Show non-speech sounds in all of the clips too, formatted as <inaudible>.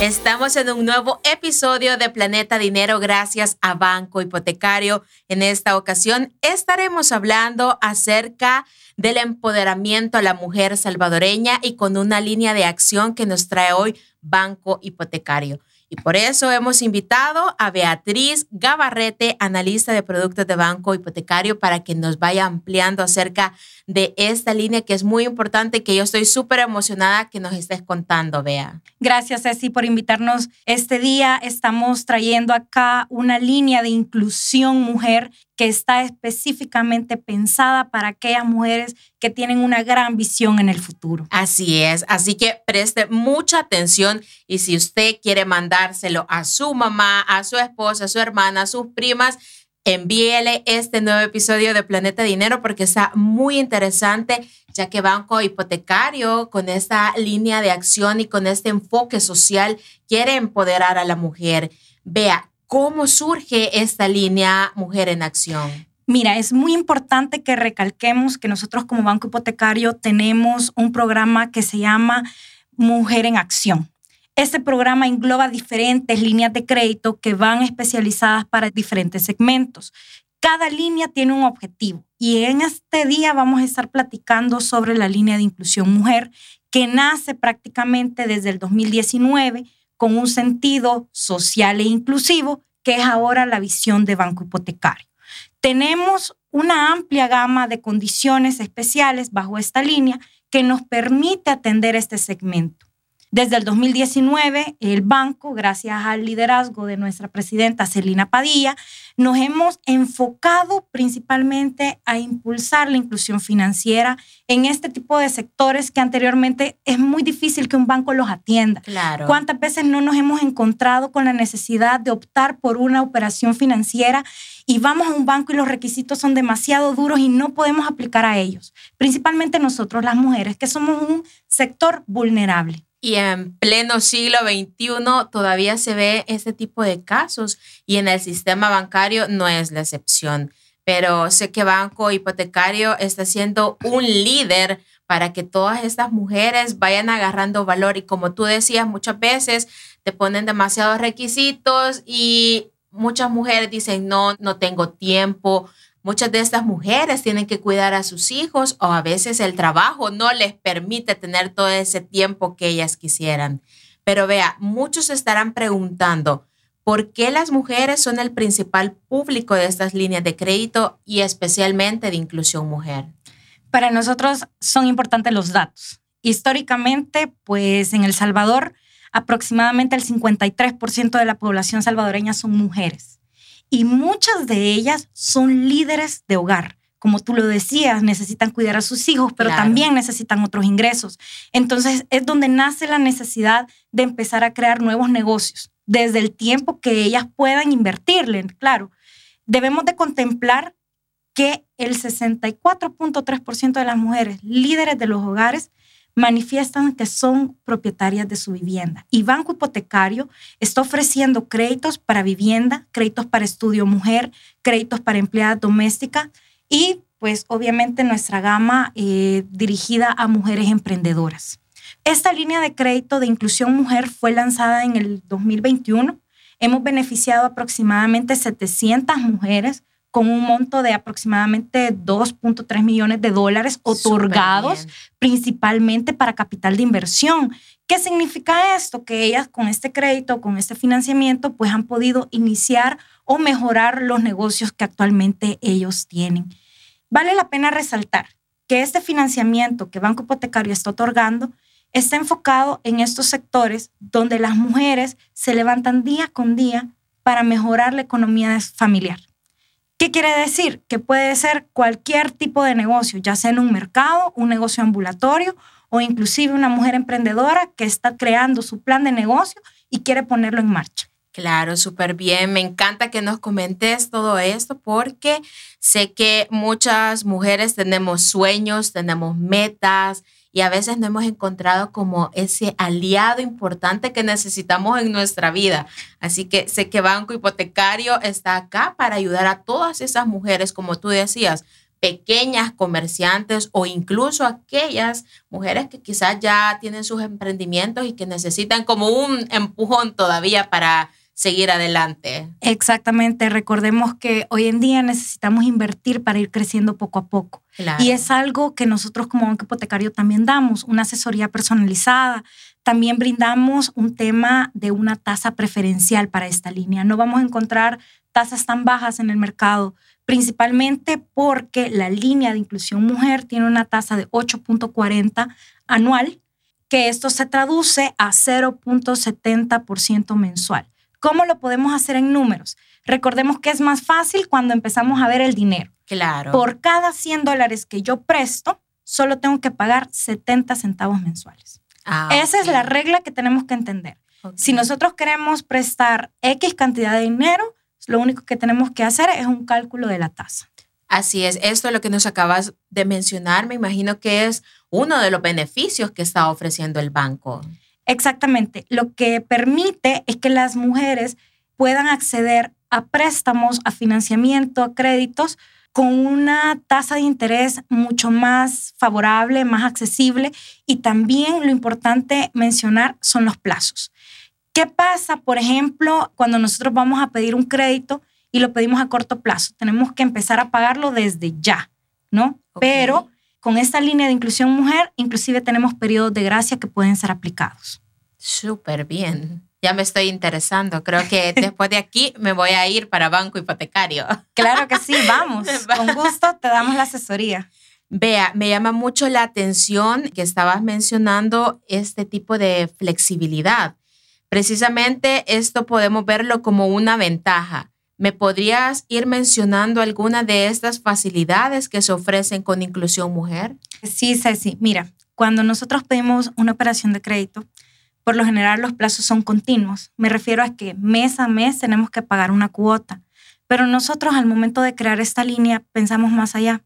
Estamos en un nuevo episodio de Planeta Dinero gracias a Banco Hipotecario. En esta ocasión estaremos hablando acerca del empoderamiento a la mujer salvadoreña y con una línea de acción que nos trae hoy Banco Hipotecario. Y por eso hemos invitado a Beatriz Gabarrete, analista de productos de banco hipotecario, para que nos vaya ampliando acerca de esta línea que es muy importante que yo estoy súper emocionada que nos estés contando, Bea. Gracias, Ceci, por invitarnos este día. Estamos trayendo acá una línea de inclusión mujer que está específicamente pensada para aquellas mujeres que tienen una gran visión en el futuro. Así es, así que preste mucha atención y si usted quiere mandárselo a su mamá, a su esposa, a su hermana, a sus primas, envíele este nuevo episodio de Planeta Dinero porque está muy interesante, ya que Banco Hipotecario, con esta línea de acción y con este enfoque social, quiere empoderar a la mujer. Vea, ¿Cómo surge esta línea Mujer en Acción? Mira, es muy importante que recalquemos que nosotros como Banco Hipotecario tenemos un programa que se llama Mujer en Acción. Este programa engloba diferentes líneas de crédito que van especializadas para diferentes segmentos. Cada línea tiene un objetivo y en este día vamos a estar platicando sobre la línea de inclusión mujer que nace prácticamente desde el 2019 con un sentido social e inclusivo, que es ahora la visión de Banco Hipotecario. Tenemos una amplia gama de condiciones especiales bajo esta línea que nos permite atender este segmento. Desde el 2019, el banco, gracias al liderazgo de nuestra presidenta Celina Padilla, nos hemos enfocado principalmente a impulsar la inclusión financiera en este tipo de sectores que anteriormente es muy difícil que un banco los atienda. Claro. ¿Cuántas veces no nos hemos encontrado con la necesidad de optar por una operación financiera y vamos a un banco y los requisitos son demasiado duros y no podemos aplicar a ellos? Principalmente nosotros las mujeres, que somos un sector vulnerable. Y en pleno siglo XXI todavía se ve este tipo de casos y en el sistema bancario no es la excepción. Pero sé que Banco Hipotecario está siendo un líder para que todas estas mujeres vayan agarrando valor. Y como tú decías, muchas veces te ponen demasiados requisitos y muchas mujeres dicen, no, no tengo tiempo, Muchas de estas mujeres tienen que cuidar a sus hijos o a veces el trabajo no les permite tener todo ese tiempo que ellas quisieran. Pero vea, muchos estarán preguntando, ¿por qué las mujeres son el principal público de estas líneas de crédito y especialmente de inclusión mujer? Para nosotros son importantes los datos. Históricamente, pues en El Salvador, aproximadamente el 53% de la población salvadoreña son mujeres y muchas de ellas son líderes de hogar. Como tú lo decías, necesitan cuidar a sus hijos, pero también necesitan otros ingresos. Entonces es donde nace la necesidad de empezar a crear nuevos negocios, desde el tiempo que ellas puedan invertirle. Claro, debemos de contemplar que el 64.3% de las mujeres líderes de los hogares manifiestan que son propietarias de su vivienda. Y Banco Hipotecario está ofreciendo créditos para vivienda, créditos para estudio mujer, créditos para empleada doméstica y pues obviamente nuestra gama eh, dirigida a mujeres emprendedoras. Esta línea de crédito de inclusión mujer fue lanzada en el 2021. Hemos beneficiado aproximadamente 700 mujeres con un monto de aproximadamente 2.3 millones de dólares otorgados principalmente para capital de inversión. ¿Qué significa esto? Que ellas con este crédito, con este financiamiento, pues han podido iniciar o mejorar los negocios que actualmente ellos tienen. Vale la pena resaltar que este financiamiento que Banco Hipotecario está otorgando está enfocado en estos sectores donde las mujeres se levantan día con día para mejorar la economía familiar. ¿Qué quiere decir? Que puede ser cualquier tipo de negocio, ya sea en un mercado, un negocio ambulatorio o inclusive una mujer emprendedora que está creando su plan de negocio y quiere ponerlo en marcha. Claro, súper bien. Me encanta que nos comentes todo esto porque sé que muchas mujeres tenemos sueños, tenemos metas y a veces no hemos encontrado como ese aliado importante que necesitamos en nuestra vida. Así que sé que Banco Hipotecario está acá para ayudar a todas esas mujeres, como tú decías, pequeñas comerciantes o incluso aquellas mujeres que quizás ya tienen sus emprendimientos y que necesitan como un empujón todavía para seguir adelante. Exactamente, recordemos que hoy en día necesitamos invertir para ir creciendo poco a poco. Y es algo que nosotros como banco hipotecario también damos, una asesoría personalizada. También brindamos un tema de una tasa preferencial para esta línea. No vamos a encontrar tasas tan bajas en el mercado, principalmente porque la línea de inclusión mujer tiene una tasa de 8.40 anual, que esto se traduce a 0.70% mensual. ¿Cómo lo podemos hacer en números? Recordemos que es más fácil cuando empezamos a ver el dinero. Claro. Por cada 100 dólares que yo presto, solo tengo que pagar 70 centavos mensuales. Ah, Esa es la regla que tenemos que entender. Si nosotros queremos prestar X cantidad de dinero, lo único que tenemos que hacer es un cálculo de la tasa. Así es, esto es lo que nos acabas de mencionar, me imagino que es uno de los beneficios que está ofreciendo el banco. Exactamente. Lo que permite es que las mujeres puedan acceder a préstamos, a financiamiento, a créditos con una tasa de interés mucho más favorable, más accesible y también lo importante mencionar son los plazos. ¿Qué pasa, por ejemplo, cuando nosotros vamos a pedir un crédito y lo pedimos a corto plazo? Tenemos que empezar a pagarlo desde ya, ¿no? Pero con esta línea de inclusión mujer, inclusive tenemos periodos de gracia que pueden ser aplicados. Súper bien. Ya me estoy interesando. Creo que <laughs> después de aquí me voy a ir para banco hipotecario. Claro que sí, vamos. <laughs> Con gusto te damos la asesoría. Vea, me llama mucho la atención que estabas mencionando este tipo de flexibilidad. Precisamente esto podemos verlo como una ventaja. ¿Me podrías ir mencionando alguna de estas facilidades que se ofrecen con inclusión mujer? Sí, Ceci. Mira, cuando nosotros pedimos una operación de crédito, por lo general los plazos son continuos. Me refiero a que mes a mes tenemos que pagar una cuota. Pero nosotros al momento de crear esta línea pensamos más allá.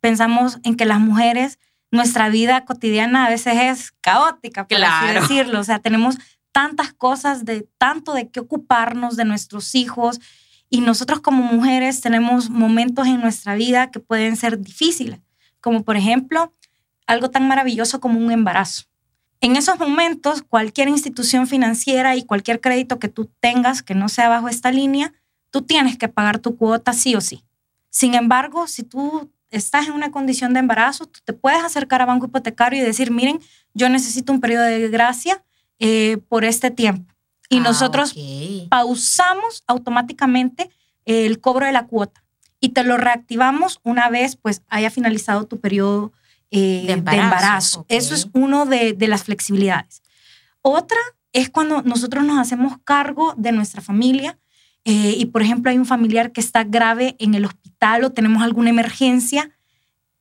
Pensamos en que las mujeres, nuestra vida cotidiana a veces es caótica, por así decirlo. O sea, tenemos tantas cosas, de tanto de qué ocuparnos de nuestros hijos. Y nosotros como mujeres tenemos momentos en nuestra vida que pueden ser difíciles, como por ejemplo algo tan maravilloso como un embarazo. En esos momentos, cualquier institución financiera y cualquier crédito que tú tengas que no sea bajo esta línea, tú tienes que pagar tu cuota sí o sí. Sin embargo, si tú estás en una condición de embarazo, tú te puedes acercar a banco hipotecario y decir, miren, yo necesito un periodo de gracia eh, por este tiempo. Y ah, nosotros pausamos automáticamente el cobro de la cuota y te lo reactivamos una vez pues haya finalizado tu periodo eh, de embarazo. Eso es uno de, las flexibilidades. Otra es cuando nosotros nos hacemos cargo de nuestra familia eh, y, por ejemplo, hay un familiar que está grave en el hospital o tenemos alguna emergencia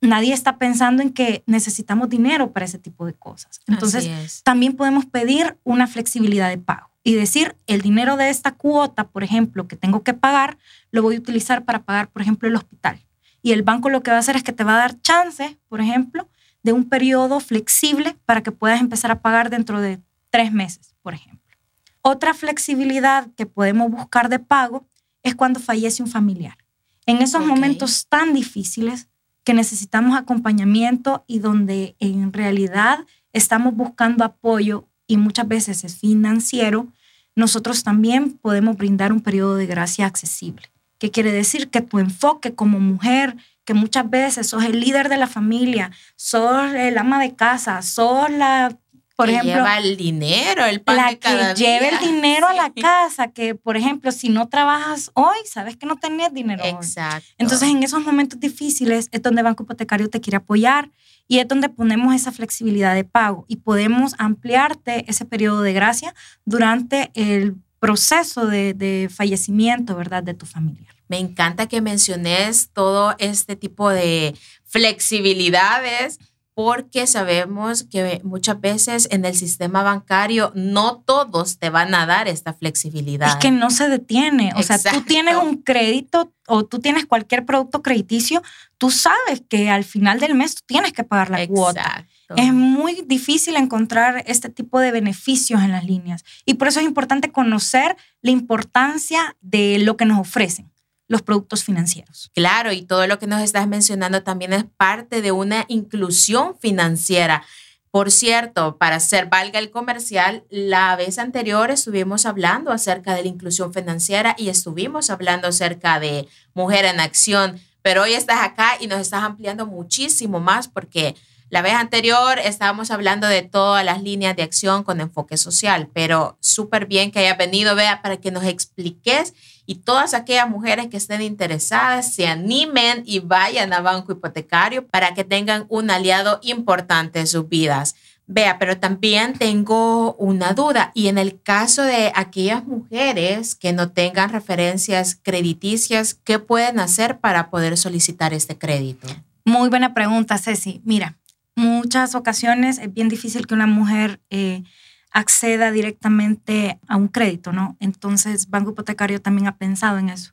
nadie está pensando en que necesitamos dinero para ese tipo de cosas. Entonces, también podemos pedir una flexibilidad de pago y decir, el dinero de esta cuota, por ejemplo, que tengo que pagar, lo voy a utilizar para pagar, por ejemplo, el hospital. Y el banco lo que va a hacer es que te va a dar chance, por ejemplo, de un periodo flexible para que puedas empezar a pagar dentro de tres meses, por ejemplo. Otra flexibilidad que podemos buscar de pago es cuando fallece un familiar. En esos momentos tan difíciles, que necesitamos acompañamiento y donde en realidad estamos buscando apoyo y muchas veces es financiero, nosotros también podemos brindar un periodo de gracia accesible. ¿Qué quiere decir? Que tu enfoque como mujer, que muchas veces sos el líder de la familia, sos el ama de casa, sos la por ejemplo, lleva el dinero, el pan la que lleve el dinero a la casa, que por ejemplo, si no trabajas hoy, sabes que no tenés dinero. Exacto. Entonces, en esos momentos difíciles es donde Banco Hipotecario te quiere apoyar y es donde ponemos esa flexibilidad de pago y podemos ampliarte ese periodo de gracia durante el proceso de, de fallecimiento, ¿verdad?, de tu familia. Me encanta que menciones todo este tipo de flexibilidades porque sabemos que muchas veces en el sistema bancario no todos te van a dar esta flexibilidad. Es que no se detiene. O sea, tú tienes un crédito o tú tienes cualquier producto crediticio, tú sabes que al final del mes tú tienes que pagar la cuota. Es muy difícil encontrar este tipo de beneficios en las líneas y por eso es importante conocer la importancia de lo que nos ofrecen los productos financieros. Claro, y todo lo que nos estás mencionando también es parte de una inclusión financiera. Por cierto, para hacer valga el comercial, la vez anterior estuvimos hablando acerca de la inclusión financiera y estuvimos hablando acerca de Mujer en Acción, pero hoy estás acá y nos estás ampliando muchísimo más porque la vez anterior estábamos hablando de todas las líneas de acción con enfoque social, pero súper bien que haya venido, vea, para que nos expliques y todas aquellas mujeres que estén interesadas se animen y vayan a Banco Hipotecario para que tengan un aliado importante en sus vidas. Vea, pero también tengo una duda y en el caso de aquellas mujeres que no tengan referencias crediticias, ¿qué pueden hacer para poder solicitar este crédito? Muy buena pregunta, Ceci. Mira, muchas ocasiones es bien difícil que una mujer eh, acceda directamente a un crédito, ¿no? Entonces, Banco Hipotecario también ha pensado en eso.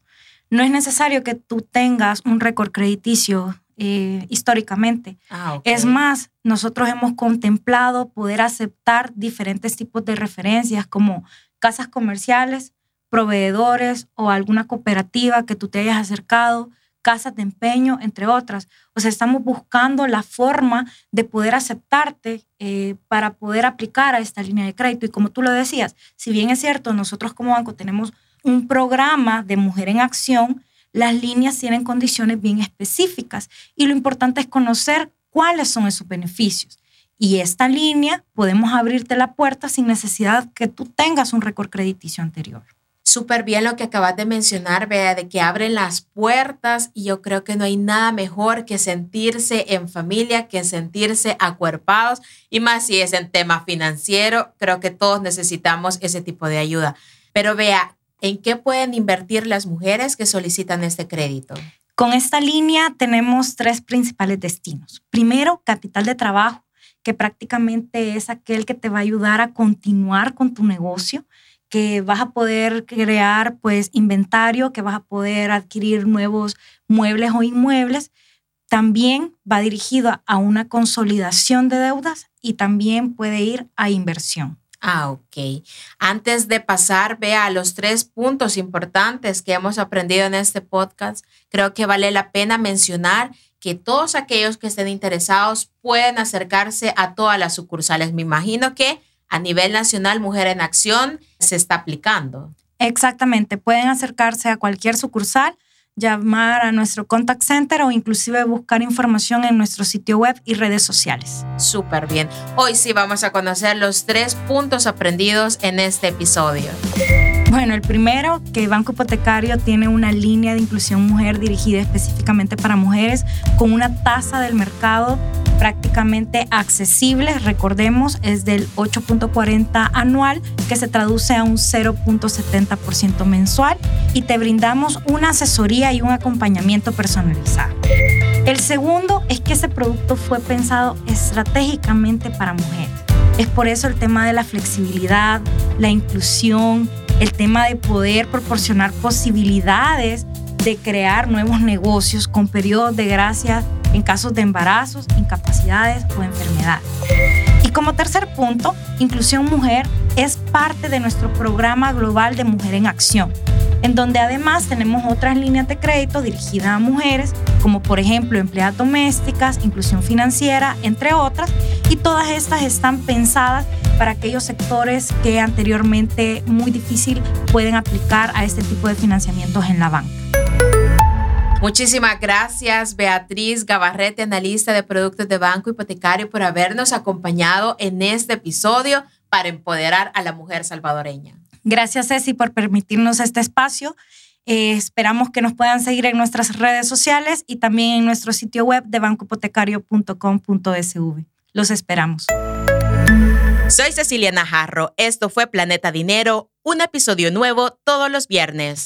No es necesario que tú tengas un récord crediticio eh, históricamente. Ah, es más, nosotros hemos contemplado poder aceptar diferentes tipos de referencias como casas comerciales, proveedores o alguna cooperativa que tú te hayas acercado casas de empeño, entre otras. O sea, estamos buscando la forma de poder aceptarte eh, para poder aplicar a esta línea de crédito. Y como tú lo decías, si bien es cierto, nosotros como banco tenemos un programa de mujer en acción, las líneas tienen condiciones bien específicas y lo importante es conocer cuáles son esos beneficios. Y esta línea podemos abrirte la puerta sin necesidad que tú tengas un récord crediticio anterior súper bien lo que acabas de mencionar, vea, de que abren las puertas y yo creo que no hay nada mejor que sentirse en familia, que sentirse acuerpados y más si es en tema financiero, creo que todos necesitamos ese tipo de ayuda. Pero vea, ¿en qué pueden invertir las mujeres que solicitan este crédito? Con esta línea tenemos tres principales destinos. Primero, capital de trabajo, que prácticamente es aquel que te va a ayudar a continuar con tu negocio que vas a poder crear pues inventario, que vas a poder adquirir nuevos muebles o inmuebles. También va dirigido a una consolidación de deudas y también puede ir a inversión. Ah, ok. Antes de pasar, vea los tres puntos importantes que hemos aprendido en este podcast. Creo que vale la pena mencionar que todos aquellos que estén interesados pueden acercarse a todas las sucursales. Me imagino que a nivel nacional Mujer en Acción se está aplicando. Exactamente, pueden acercarse a cualquier sucursal, llamar a nuestro contact center o inclusive buscar información en nuestro sitio web y redes sociales. Súper bien. Hoy sí vamos a conocer los tres puntos aprendidos en este episodio. Bueno, el primero, que Banco Hipotecario tiene una línea de inclusión mujer dirigida específicamente para mujeres con una tasa del mercado prácticamente accesible, recordemos, es del 8.40 anual, que se traduce a un 0.70% mensual y te brindamos una asesoría y un acompañamiento personalizado. El segundo es que ese producto fue pensado estratégicamente para mujeres. Es por eso el tema de la flexibilidad, la inclusión, el tema de poder proporcionar posibilidades de crear nuevos negocios con periodos de gracia en casos de embarazos, incapacidades o enfermedades. Y como tercer punto, Inclusión Mujer es parte de nuestro programa global de Mujer en Acción, en donde además tenemos otras líneas de crédito dirigidas a mujeres, como por ejemplo empleadas domésticas, inclusión financiera, entre otras, y todas estas están pensadas para aquellos sectores que anteriormente muy difícil pueden aplicar a este tipo de financiamientos en la banca. Muchísimas gracias, Beatriz Gabarrete, analista de productos de banco hipotecario, por habernos acompañado en este episodio para empoderar a la mujer salvadoreña. Gracias, Ceci, por permitirnos este espacio. Eh, esperamos que nos puedan seguir en nuestras redes sociales y también en nuestro sitio web de bancohipotecario.com.sv. Los esperamos. Soy Cecilia Najarro. Esto fue Planeta Dinero, un episodio nuevo todos los viernes.